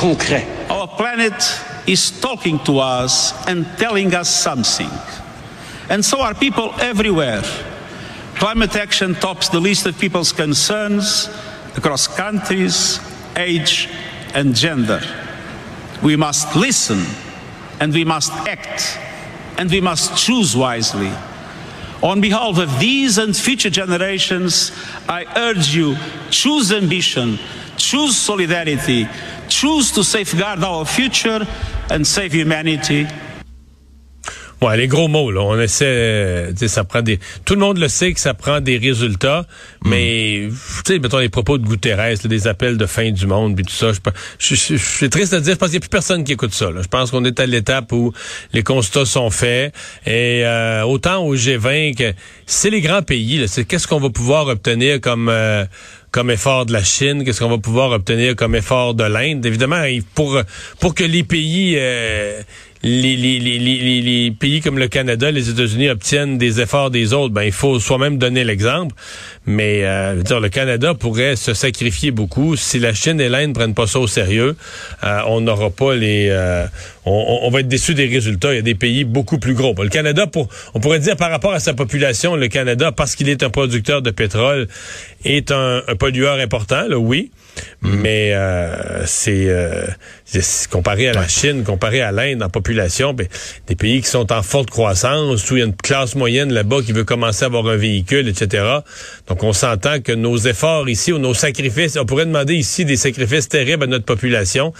concret. Our planet is talking to us and telling us something. And so are people everywhere. Climate action tops the list of people's concerns across countries, age, and gender. We must listen and we must act and we must choose wisely. On behalf of these and future generations, I urge you choose ambition, choose solidarity, choose to safeguard our future and save humanity. Ouais, les gros mots, là. On essaie, ça prend des. Tout le monde le sait que ça prend des résultats, mais tu sais, mettons les propos de Guterres, des appels de fin du monde, puis tout ça. Je, suis triste de dire, je pense qu'il n'y a plus personne qui écoute ça. Là. Je pense qu'on est à l'étape où les constats sont faits, et euh, autant au G20 que c'est les grands pays. C'est qu'est-ce qu'on va pouvoir obtenir comme euh, comme effort de la Chine, qu'est-ce qu'on va pouvoir obtenir comme effort de l'Inde? Évidemment, pour pour que les pays euh, les, les, les, les, pays comme le Canada, les États-Unis obtiennent des efforts des autres, ben il faut soi-même donner l'exemple. Mais euh, dire, le Canada pourrait se sacrifier beaucoup si la Chine et l'Inde prennent pas ça au sérieux. Euh, on n'aura pas les, euh, on, on, va être déçu des résultats. Il y a des pays beaucoup plus gros. Le Canada, pour, on pourrait dire par rapport à sa population, le Canada, parce qu'il est un producteur de pétrole, est un, un pollueur important. Là, oui. Mais euh, c'est euh, comparé à la Chine, comparé à l'Inde en population, ben, des pays qui sont en forte croissance, où il y a une classe moyenne là-bas qui veut commencer à avoir un véhicule, etc. Donc on s'entend que nos efforts ici ou nos sacrifices, on pourrait demander ici des sacrifices terribles à notre population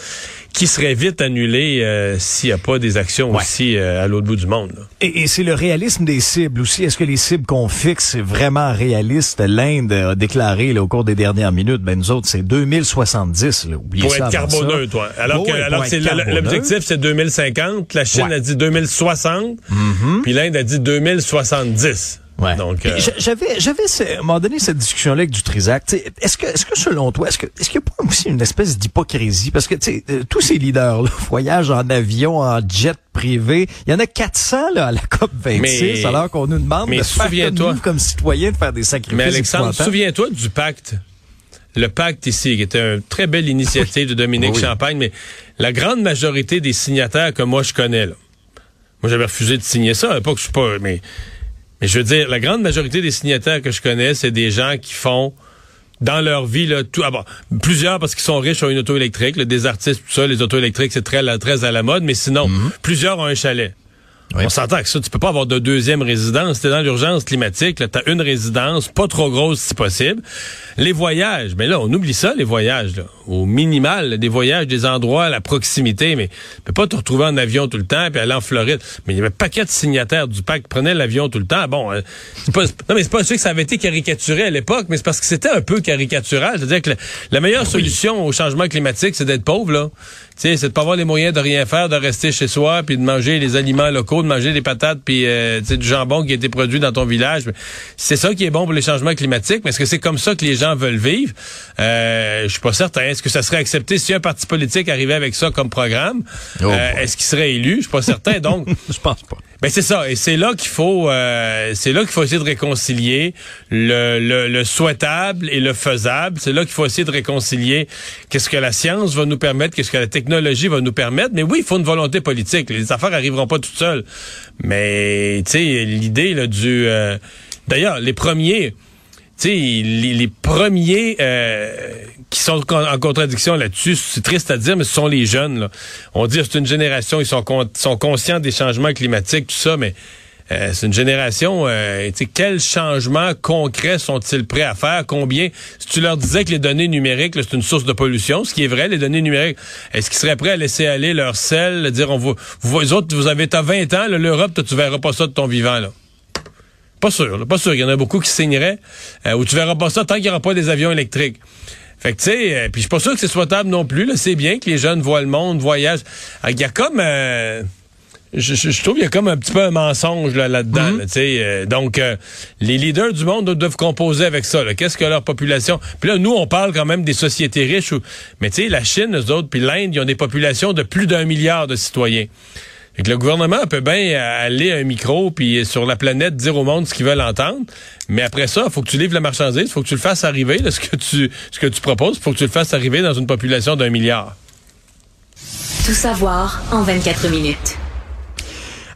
qui seraient vite annulés euh, s'il n'y a pas des actions aussi à l'autre bout du monde. Et, et c'est le réalisme des cibles aussi. Est-ce que les cibles qu'on fixe, c'est vraiment réaliste? L'Inde a déclaré là, au cours des dernières minutes, ben nous autres, c'est 2070. Là. Oubliez Pour être carboneux, toi. Alors que, alors c'est l'objectif, c'est 2050. La Chine a dit 2060. Puis l'Inde a dit 2070. Ouais. Donc, euh... j'avais, j'avais, à un moment donné cette discussion-là avec du Trisac. Est-ce que, est-ce que selon toi, est-ce que, est-ce qu'il n'y a pas aussi une espèce d'hypocrisie? Parce que tu sais, euh, tous ces leaders-là voyagent en avion, en jet privé. Il y en a 400 là à la COP 26, mais, alors qu'on nous demande mais de faire comme, nous, comme citoyens de faire des sacrifices. Mais Alexandre, souviens-toi du pacte. Le pacte ici, qui était une très belle initiative de Dominique oui. Champagne, mais la grande majorité des signataires que moi je connais, là, moi j'avais refusé de signer ça, à l'époque je suis pas, mais mais je veux dire, la grande majorité des signataires que je connais, c'est des gens qui font dans leur vie, là, tout, ah bon, plusieurs parce qu'ils sont riches ont une auto électrique, là, des artistes, tout ça, les auto électriques, c'est très, très à la mode, mais sinon, mm -hmm. plusieurs ont un chalet. Oui. On s'entend que ça, tu peux pas avoir de deuxième résidence. T'es dans l'urgence climatique, tu as une résidence, pas trop grosse si possible. Les voyages, mais là, on oublie ça, les voyages. Là. Au minimal, des voyages, des endroits à la proximité, mais tu peux pas te retrouver en avion tout le temps puis aller en Floride. Mais il y avait un paquet de signataires du pacte qui prenaient l'avion tout le temps. Bon, euh, c'est pas, non, mais c'est pas sûr que ça avait été caricaturé à l'époque, mais c'est parce que c'était un peu caricatural. C'est-à-dire que la, la meilleure oui. solution au changement climatique, c'est d'être pauvre, là. C'est de pas avoir les moyens de rien faire, de rester chez soi, puis de manger les aliments locaux, de manger des patates, puis euh, du jambon qui a été produit dans ton village. C'est ça qui est bon pour les changements climatiques, mais est-ce que c'est comme ça que les gens veulent vivre? Euh, je suis pas certain. Est-ce que ça serait accepté si un parti politique arrivait avec ça comme programme? Oh euh, Est-ce qu'il serait élu? Je suis pas certain. Donc, je pense pas. Ben c'est ça, et c'est là qu'il faut, euh, c'est là qu'il faut essayer de réconcilier le, le, le souhaitable et le faisable. C'est là qu'il faut essayer de réconcilier qu'est-ce que la science va nous permettre, qu'est-ce que la technologie va nous permettre. Mais oui, il faut une volonté politique. Les affaires arriveront pas toutes seules. Mais tu sais, l'idée du, euh, d'ailleurs, les premiers les, les, premiers euh, qui sont en contradiction là-dessus, c'est triste à dire, mais ce sont les jeunes. On dit c'est une génération, ils sont conscients des changements climatiques, tout ça, mais euh, c'est une génération, euh, quels changements concrets sont-ils prêts à faire? Combien? Si tu leur disais que les données numériques, c'est une source de pollution, ce qui est vrai, les données numériques, est-ce qu'ils seraient prêts à laisser aller leur sel, dire, on vous, vous, autres, vous avez, t'as 20 ans, l'Europe, tu verras pas ça de ton vivant, là. Pas sûr, là, pas sûr. Il y en a beaucoup qui signeraient. Euh, ou tu verras pas ça tant qu'il n'y aura pas des avions électriques. Fait que tu sais, euh, puis je suis pas sûr que c'est souhaitable non plus. C'est bien que les jeunes voient le monde, voyagent. Il y a comme euh, je, je, je, trouve qu'il y a comme un petit peu un mensonge là, là-dedans. Là, euh, donc, euh, les leaders du monde doivent composer avec ça. Qu'est-ce que leur population... Puis là, nous, on parle quand même des sociétés riches. Où... Mais tu sais, la Chine, eux autres, puis l'Inde, ils ont des populations de plus d'un milliard de citoyens. Et que le gouvernement peut bien aller à un micro puis sur la planète dire au monde ce qu'ils veulent entendre, mais après ça, il faut que tu livres la marchandise, il faut que tu le fasses arriver, là, ce que tu ce que tu proposes, il faut que tu le fasses arriver dans une population d'un milliard. Tout savoir en 24 minutes.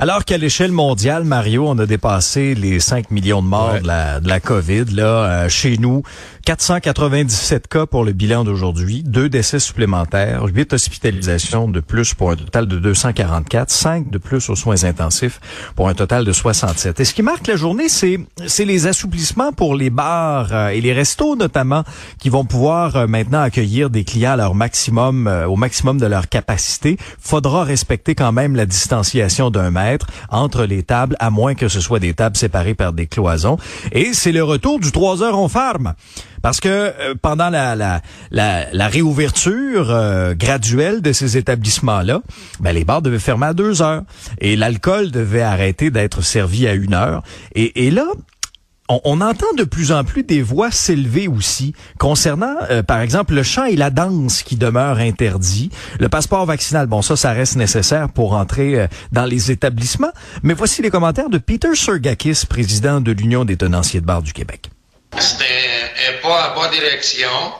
Alors qu'à l'échelle mondiale, Mario, on a dépassé les 5 millions de morts de, la, de la COVID. Là, euh, chez nous, 497 cas pour le bilan d'aujourd'hui, deux décès supplémentaires, huit hospitalisations de plus pour un total de 244, cinq de plus aux soins intensifs pour un total de 67. Et ce qui marque la journée, c'est c'est les assouplissements pour les bars euh, et les restos notamment qui vont pouvoir euh, maintenant accueillir des clients à leur maximum euh, au maximum de leur capacité. Faudra respecter quand même la distanciation d'un mètre entre les tables à moins que ce soit des tables séparées par des cloisons et c'est le retour du 3 heures en farm. Parce que euh, pendant la, la, la, réouverture euh, graduelle de ces établissements-là, ben, les bars devaient fermer à deux heures et l'alcool devait arrêter d'être servi à une heure. Et, et là, on, entend de plus en plus des voix s'élever aussi concernant, euh, par exemple, le chant et la danse qui demeurent interdits. Le passeport vaccinal, bon, ça, ça reste nécessaire pour entrer dans les établissements. Mais voici les commentaires de Peter Sergakis, président de l'Union des tenanciers de bars du Québec. C'est pas à bonne direction,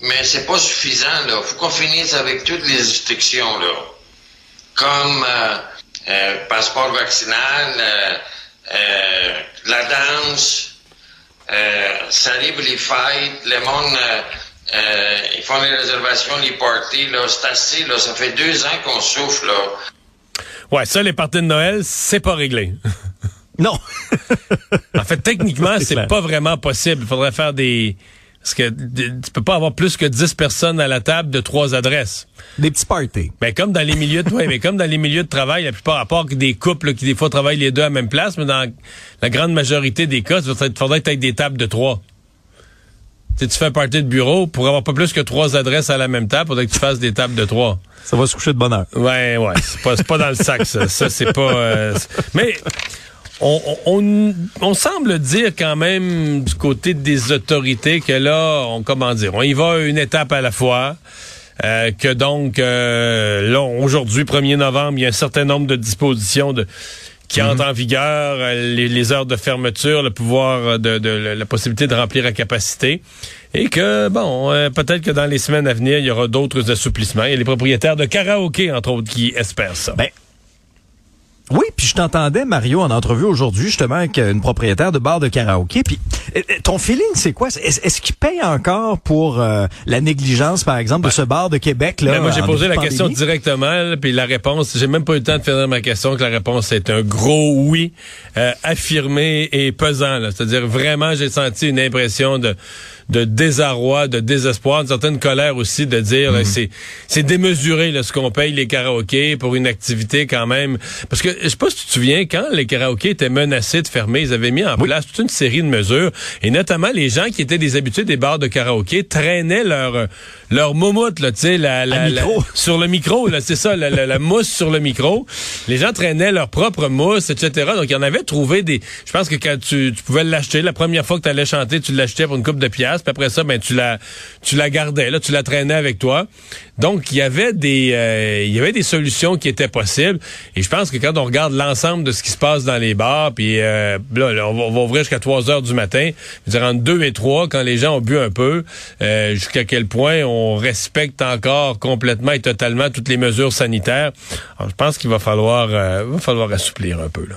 mais c'est pas suffisant. Il faut qu'on finisse avec toutes les restrictions, là. comme euh, euh, passeport vaccinal, euh, la danse, ça livre les fêtes, le monde, ils font les réservations, les parties, là, c'est assez, là, ça fait deux ans qu'on souffre, là. Ouais, ça, les parties de Noël, c'est pas réglé. Non. en fait, techniquement, c'est pas vraiment possible. Il faudrait faire des... Parce que tu peux pas avoir plus que 10 personnes à la table de trois adresses. Des petits parties. Mais comme dans les milieux de, ouais, mais comme dans les milieux de travail, la plupart, à part que des couples qui des fois travaillent les deux à la même place, mais dans la grande majorité des cas, il faudrait être des tables de trois. Si tu fais un party de bureau, pour avoir pas plus que trois adresses à la même table, il faudrait que tu fasses des tables de trois. Ça va se coucher de bonne heure. Ouais, ouais. C'est pas, pas dans le sac, ça. Ça, c'est pas. Euh, mais on, semble dire quand même du côté des autorités que là, on comment dire, on y va une étape à la fois. Euh, que donc, euh, là, aujourd'hui, 1er novembre, il y a un certain nombre de dispositions de, qui mhm. entrent en vigueur, euh, les, heures de fermeture, le pouvoir de, de, la possibilité de remplir à capacité. Et que, bon, peut-être que dans les semaines à venir, il y aura d'autres assouplissements. Il y a les propriétaires de karaoké, entre autres, qui espèrent ça. Ben, oui, puis je t'entendais, Mario, en entrevue aujourd'hui, justement, avec une propriétaire de bar de karaoké. Puis euh, euh, ton feeling, c'est quoi? Est-ce qu'il paye encore pour euh, la négligence, par exemple, de ce bar de Québec? Là, ben, moi, j'ai posé la question directement, puis la réponse, j'ai même pas eu le temps de finir ma question, que la réponse est un gros oui, affirmé et pesant. C'est-à-dire, vraiment, j'ai senti une impression de de désarroi, de désespoir, une certaine colère aussi de dire mhm. c'est c'est démesuré là, ce qu'on paye les karaokés pour une activité quand même. Parce que je sais pas si tu te souviens quand les karaokés étaient menacés de fermer, ils avaient mis en place toute une série de mesures et notamment les gens qui étaient des habitués des bars de karaoké traînaient leur leur moumoute là, tu sais la, la, sur le micro là, c'est ça la, la, mousse sur le micro. Les gens traînaient leur propre mousse, etc. Donc il y en avait trouvé des. Je pense que quand tu, tu pouvais l'acheter la première fois que tu allais chanter, tu l'achetais pour une coupe de puis après ça, ben tu la, tu la gardais, là, tu la traînais avec toi. Donc il y avait des, euh, il y avait des solutions qui étaient possibles. Et je pense que quand on regarde l'ensemble de ce qui se passe dans les bars, puis euh, là, on, va, ouvrir jusqu'à 3 heures du matin, je dire entre 2 et 3, quand les gens ont bu un peu, euh, jusqu'à quel point on respecte encore complètement et totalement toutes les mesures sanitaires. Je pense qu'il va falloir, va falloir assouplir un peu là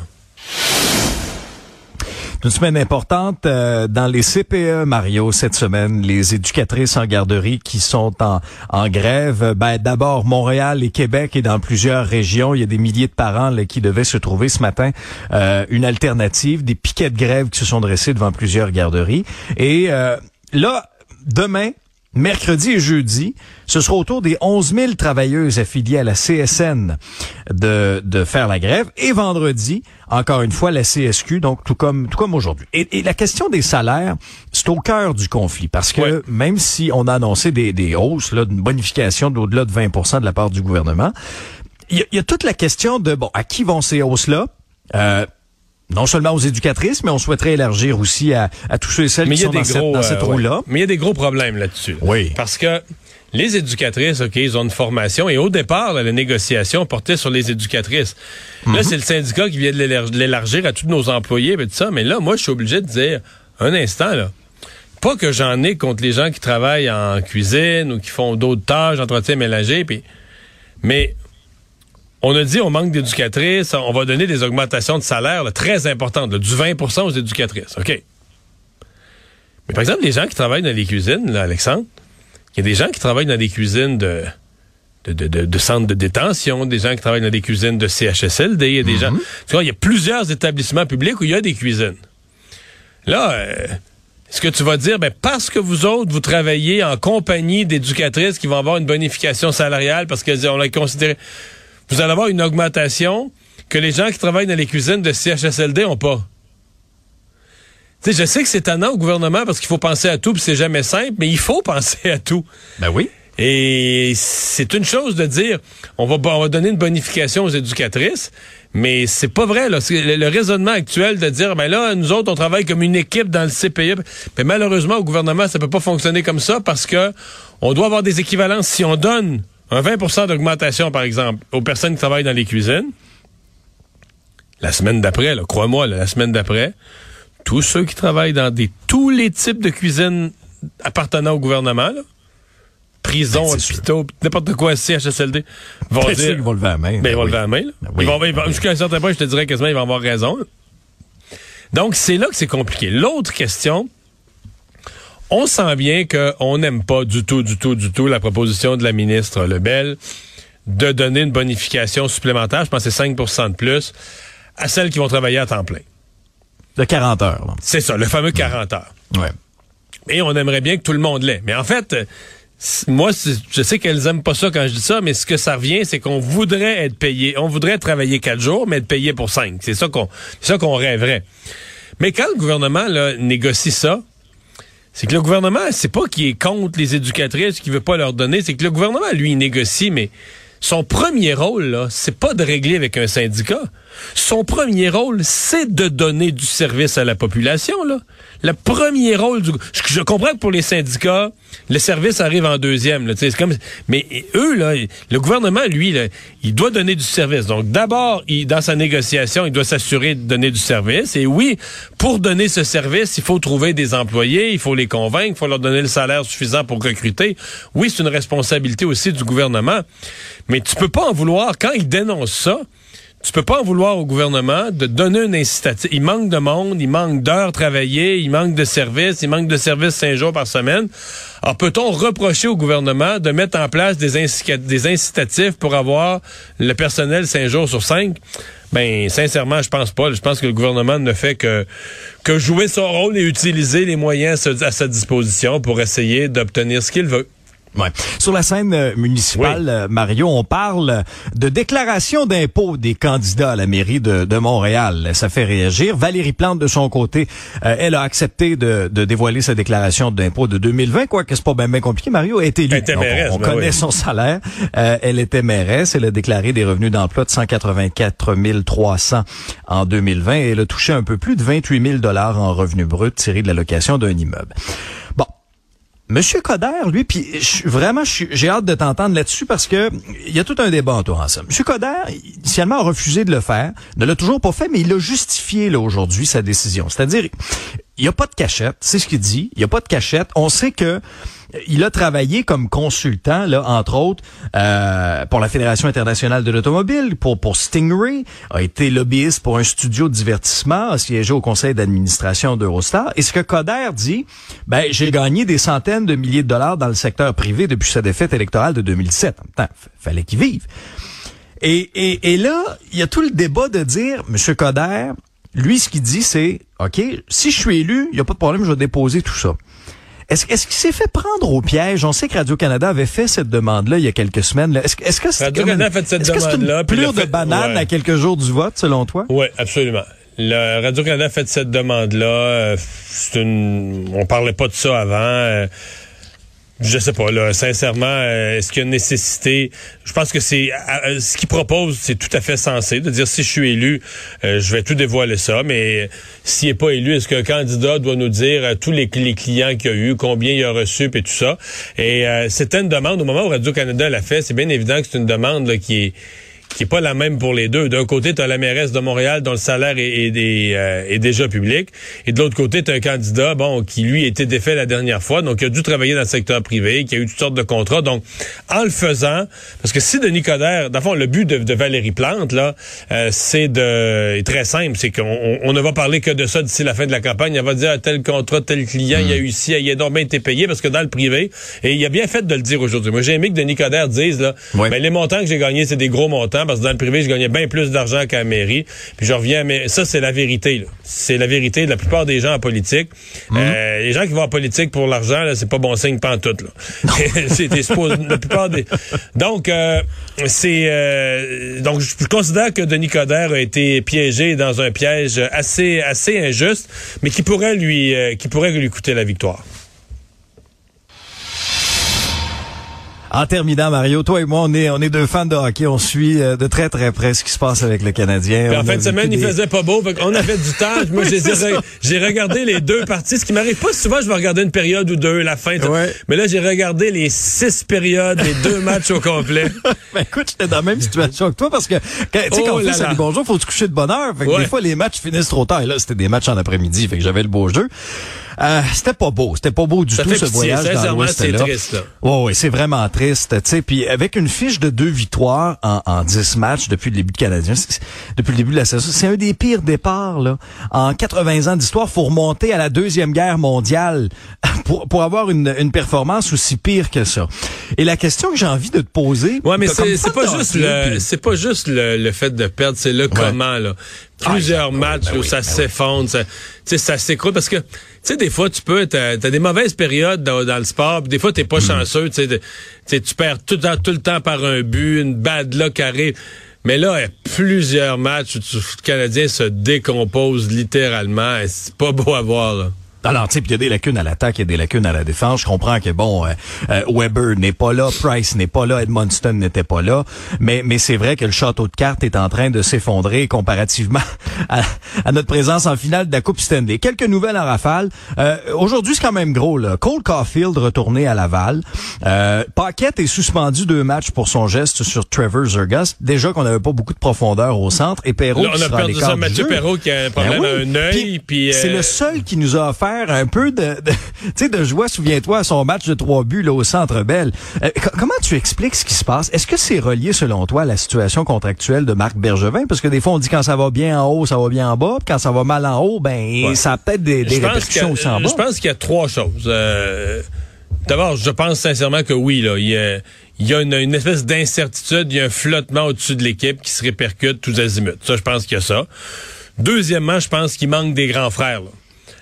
une semaine importante euh, dans les CPE, Mario, cette semaine. Les éducatrices en garderie qui sont en, grève. Ben, D'abord, Montréal et Québec et dans plusieurs régions, il y a des milliers de parents qui devaient se trouver ce matin euh, une alternative, des piquets de grève qui se sont dressés devant plusieurs garderies. Et euh, là, demain, Mercredi et jeudi, ce sera autour des 11 000 travailleuses affiliées à la CSN de, de faire la grève. Et vendredi, encore une fois, la CSQ, donc tout comme, tout comme aujourd'hui. Et, la question des salaires, c'est au cœur du conflit. Parce que même si on a annoncé des, des hausses, là, d'une bonification d'au-delà de 20% de la part du gouvernement, il y, a toute la question de, bon, à qui vont ces hausses-là? Euh, non seulement aux éducatrices, mais on souhaiterait élargir aussi à, tous ceux et celles qui sont dans, cette, dans cette euh, là Mais il y a des gros problèmes là-dessus. Oui. Parce que les éducatrices, OK, ils ont une formation et au départ, la négociation portait sur les éducatrices. Là, mhm. c'est le syndicat qui vient de l'élargir à tous nos employés, et tout ça. Mais là, moi, je suis obligé de dire, un instant, là, pas que j'en ai contre les gens qui travaillent en cuisine ou qui font d'autres tâches, entretien ménager, puis Mais on a dit on manque d'éducatrices, on va donner des augmentations de salaire là, très importantes, là, du 20% aux éducatrices. OK? Mais par exemple, les gens qui travaillent dans les cuisines, là, Alexandre, il y a des gens qui travaillent dans des cuisines de, de, de, de, de centres de détention, des gens qui travaillent dans des cuisines de CHSLD, il y a des gens. Tu vois, il y a plusieurs établissements publics où il y a des cuisines. Là, euh, est-ce que tu vas dire, ben, parce que vous autres, vous travaillez en compagnie d'éducatrices qui vont avoir une bonification salariale parce qu'on l'a considéré, vous allez avoir une augmentation que les gens qui travaillent dans les cuisines de CHSLD ont pas? Tu sais, je sais que c'est tannant au gouvernement parce qu'il faut penser à tout, puis c'est jamais simple, mais il faut penser à tout. Ben oui. Et c'est une chose de dire, on va, on va donner une bonification aux éducatrices, mais c'est pas vrai. Là. Le, le, raisonnement actuel de dire, ben là, nous autres, on travaille comme une équipe dans le CPE. Mais malheureusement, au gouvernement, ça peut pas fonctionner comme ça parce que on doit avoir des équivalences. Si on donne un 20% d'augmentation, par exemple, aux personnes qui travaillent dans les cuisines, la semaine d'après, crois-moi, la semaine d'après, tous ceux qui travaillent dans des, tous les types de cuisines appartenant au gouvernement, là, prison, ben, hôpitaux, n'importe quoi, CHSLD, vont ben, dire... Ils vont lever la main. Ben, ils vont lever la main. Ben oui, ils vont, ils vont, jusqu'à un certain point, je te dirais quasiment, ils vont avoir raison. Donc, c'est là que c'est compliqué. L'autre question, on sent bien qu'on n'aime pas du tout, du tout, du tout la proposition de la ministre Lebel de donner une bonification supplémentaire, je pense que c'est 5% de plus, à celles qui vont travailler à temps plein. De 40 heures. C'est ça, le fameux 40 heures. Ouais. Et on aimerait bien que tout le monde l'ait. Mais en fait, moi, je sais qu'elles aiment pas ça quand je dis ça, mais ce que ça revient, c'est qu'on voudrait être payé, on voudrait travailler quatre jours, mais être payé pour cinq. C'est ça qu'on, c'est ça qu'on rêverait. Mais quand le gouvernement là, négocie ça, c'est que le gouvernement, c'est pas qu'il est contre les éducatrices, qu'il veut pas leur donner, c'est que le gouvernement, lui, il négocie, mais son premier rôle, là, c'est pas de régler avec un syndicat. Son premier rôle, c'est de donner du service à la population, là. Le premier rôle du... Je, je comprends que pour les syndicats, le service arrive en deuxième, là, c'est comme... Mais eux, là, le gouvernement, lui, il doit donner du service. Donc, d'abord, dans sa négociation, il doit s'assurer de donner du service. Et oui, pour donner ce service, il faut trouver des employés, il faut les convaincre, il faut leur donner le salaire suffisant pour recruter. Oui, c'est une responsabilité aussi du gouvernement. Mais tu peux pas en vouloir quand il dénonce ça tu peux pas en vouloir au gouvernement de donner un incitatif. Il manque de monde, il manque d'heures travaillées, il manque de services, il manque de services cinq jours par semaine. Alors peut-on reprocher au gouvernement de mettre en place des, des incitatifs pour avoir le personnel cinq jours sur cinq? Ben, sincèrement, je pense pas. Je pense que le gouvernement ne fait que, que jouer son rôle et utiliser les moyens à sa disposition pour essayer d'obtenir ce qu'il veut. Ouais. Sur la scène euh, municipale, Oui. euh, Mario, on parle de déclaration d'impôts des candidats à la mairie de, de Montréal. Ça fait réagir. Valérie Plante, de son côté, euh, elle a accepté de, de dévoiler sa déclaration d'impôts de 2020, quoi que c'est pas bien, compliqué. Mario est élue. Elle était Donc, mairesse, on, on ben connaît oui. son salaire. Euh, elle était mairesse. Elle a déclaré des revenus d'emploi de 184 300 en 2020 et elle a touché un peu plus de 28 000 dollars en revenus bruts tirés de la location d'un immeuble. Monsieur Coder, lui, puis vraiment, j'ai hâte de t'entendre là-dessus parce que il y a tout un débat autour en ça. Monsieur Coder, initialement, a refusé de le faire, ne l'a toujours pas fait, mais il a justifié aujourd'hui sa décision. C'est-à-dire, il n'y a pas de cachette, c'est ce qu'il dit. Il n'y a pas de cachette. On sait que euh, il a travaillé comme consultant, là, entre autres, euh, pour la Fédération internationale de l'automobile, pour, pour Stingray, a été lobbyiste pour un studio de divertissement, a siégé au conseil d'administration d'Eurostar. Et ce que Coder dit, ben, j'ai gagné des centaines de milliers de dollars dans le secteur privé depuis sa défaite électorale de 2007. En fallait qu'il vive. Et, et, et là, il y a tout le débat de dire, Monsieur Coder, lui, ce qu'il dit, c'est, OK, si je suis élu, il n'y a pas de problème, je vais déposer tout ça. Est-ce qu'il s'est fait prendre au piège? On sait que Radio-Canada avait fait cette demande-là il y a quelques semaines. Est-ce que c'est Radio-Canada fait cette une demande-là, de banane ouais. à quelques jours du vote, selon toi? Oui, absolument. Le Radio-Canada a fait cette demande-là. Euh, C'est une... On parlait pas de ça avant. Euh, Je sais pas, là, sincèrement, euh, est-ce qu'il y a une nécessité? Je pense que c'est euh, ce qu'il propose, c'est tout à fait sensé de dire si je suis élu, euh, je vais tout dévoiler ça, mais s'il n'est pas élu, est-ce qu'un candidat doit nous dire euh, tous les, clients qu'il a eu, combien il a reçu, et tout ça? Et euh, c'était une demande, au moment où Radio-Canada l'a fait, c'est bien évident que c'est une demande là, qui est qui est pas la même pour les deux. D'un côté, tu as la mairesse de Montréal dont le salaire est, est, euh, est déjà public, et de l'autre côté, tu as un candidat bon qui lui a été défait la dernière fois, donc il a dû travailler dans le secteur privé, qui a eu toutes sortes de contrats. Donc, en le faisant, parce que si Denis Coderre, dans le fond, le but de, de Valérie Plante là, euh, c'est de est très simple, c'est qu'on on ne va parler que de ça d'ici la fin de la campagne. Elle va dire ah, tel contrat, tel client, il y a eu ici, il a donc bien été payé parce que dans le privé, et il a bien fait de le dire aujourd'hui. Moi, j'ai aimé que Denis Coderre dise là, Ouais. ben, les montants que j'ai gagnés, c'est des gros montants parce que dans le privé, je gagnais bien plus d'argent qu'à la mairie. Puis je reviens, mais ça, c'est la vérité. C'est la vérité de la plupart des gens en politique. Euh, les gens qui vont en politique pour l'argent, c'est pas bon signe pantoute. Là. c'est des suppos- la plupart des. Donc, euh, c'est euh, donc je je considère que Denis Coderre a été piégé dans un piège assez assez injuste, mais qui pourrait lui euh, qui pourrait lui coûter la victoire. En terminant, Mario, toi et moi, on est, on est deux fans de hockey. On suit euh, de très, très près ce qui se passe avec le Canadien. Puis On en fin de semaine, vécu il des- faisait pas beau. Fait on avait du temps. Moi, j'ai re- j'ai regardé les deux parties. Ce qui m'arrive pas souvent, je vais regarder une période ou deux, la fin. Ouais. Mais là, j'ai regardé les six périodes, les deux matchs au complet. Ben, écoute, j'étais dans la même situation que toi parce que, quand, tu sais, Oh quand on fait Salut. Bonjour, faut se coucher de bonne heure. Fait que Ouais. des fois, les matchs finissent trop tard. Et là, c'était des matchs en après-midi. Fait que j'avais le beau jeu. Euh, c'était pas beau. C'était pas beau du Ça tout, ce pitié. voyage dans l'Ouest. c'est là. triste, là. Ouais, ouais, c'est vraiment triste. Tu sais, puis avec une fiche de deux victoires en, en 10 matchs depuis le début de Canadien, depuis le début de la saison, c'est un des pires départs là. En 80 ans d'histoire, faut remonter à la deuxième guerre mondiale pour, pour avoir une, une performance aussi pire que ça. Et la question que j'ai envie de te poser, Ouais, mais c'est pas de juste le puis- c'est pas juste le, le fait de perdre, c'est le comment là. Plusieurs Ah, matchs ben où oui, ça ben s'effondre, ça, ça s'écroule parce que sais des fois tu peux t'as as des mauvaises périodes dans, dans le sport, puis des fois t'es pas Hmm. chanceux, tu sais, tu tu perds tout le temps tout le temps par un but, une bad luck arrive. Mais là, il y a plusieurs matchs où tu- le Canadien se décompose littéralement. et C'est pas beau à voir. Là. Alors, tu sais, puis il y a des lacunes à l'attaque, il y a des lacunes à la défense. Je comprends que, bon, euh, euh, Weber n'est pas là, Price n'est pas là, Edmonston n'était pas là, mais, mais c'est vrai que le château de cartes est en train de s'effondrer comparativement à, à notre présence en finale de la Coupe Stanley. Quelques nouvelles en rafale. Euh, Aujourd'hui, c'est quand même gros. Là. Cole Caulfield retourné à Laval. Euh, Paquette est suspendu deux matchs pour son geste sur Trevor Zergas. Déjà qu'on n'avait pas beaucoup de profondeur au centre. Et Perrault Là, on a perdu ça, Mathieu. Perrault qui a un problème Ben à oui. un œil. Puis, C'est euh, le seul qui nous a offert un peu de, de, tu sais, de joie, souviens-toi, à son match de trois buts là, au Centre Bell. Euh, co- comment tu expliques ce qui se passe? Est-ce que c'est relié, selon toi, à la situation contractuelle de Marc Bergevin? Parce que des fois, on dit quand ça va bien en haut, ça va bien en bas. Puis quand ça va mal en haut, ben Ouais. ça a peut-être des, des Je pense répercussions aussi en bas. Je pense qu'il y a trois choses. Euh, D'abord, je pense sincèrement que oui, là, il y a, il y a une, une espèce d'incertitude, il y a un flottement au-dessus de l'équipe qui se répercute tous azimuts. Ça, je pense qu'il y a ça. Deuxièmement, je pense qu'il manque des grands frères. là.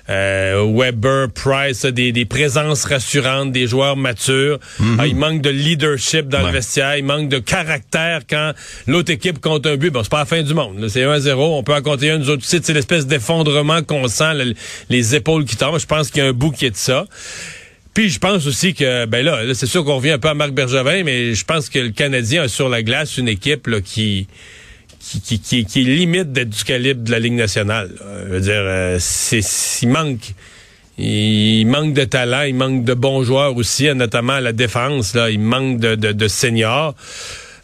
Euh, Weber, Price, des, des présences rassurantes, des joueurs matures. Ah, il manque de leadership dans le vestiaire, il manque de caractère quand l'autre équipe compte un but. Bon, c'est pas la fin du monde. C'est 1-0, on peut en compter un, nous autres. C'est l'espèce d'effondrement qu'on sent, les épaules qui tombent. Je pense qu'il y a un bout qui est de ça. Puis je pense aussi que, ben là, là, c'est sûr qu'on revient un peu à Marc Bergevin, mais je pense que le Canadien a sur la glace une équipe là, qui, qui, qui, qui, limite d'être du calibre de la Ligue nationale. Je veux dire, euh, c'est, il manque. Il manque de talent, il manque de bons joueurs aussi, notamment à la défense. Là, il manque de, de, de seniors.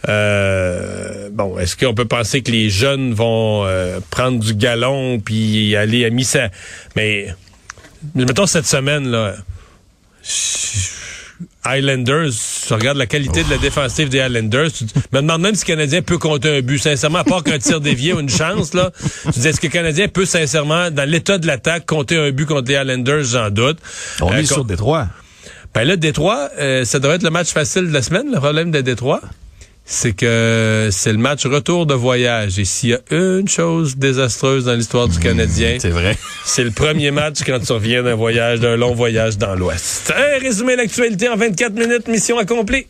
Euh, bon, est-ce qu'on peut penser que les jeunes vont euh, prendre du galon puis aller à mi-ça? Mais mettons cette semaine là. Highlanders, tu regardes la qualité de la défensive des Highlanders, tu me demande même si le Canadien peut compter un but, sincèrement, à part qu'un tir dévié ou une chance, là. Tu dis, est-ce que le Canadien peut sincèrement, dans l'état de l'attaque, compter un but contre les Highlanders, j'en doute. On Euh, est sur Détroit. ben là, Détroit, euh, ça devrait être le match facile de la semaine. Le problème de Détroit, c'est que c'est le match retour de voyage. Et s'il y a une chose désastreuse dans l'histoire du Canadien, C'est vrai. c'est le premier match quand tu reviens d'un voyage, d'un long voyage dans l'Ouest. Hey, résumé l'actualité en 24 minutes, mission accomplie.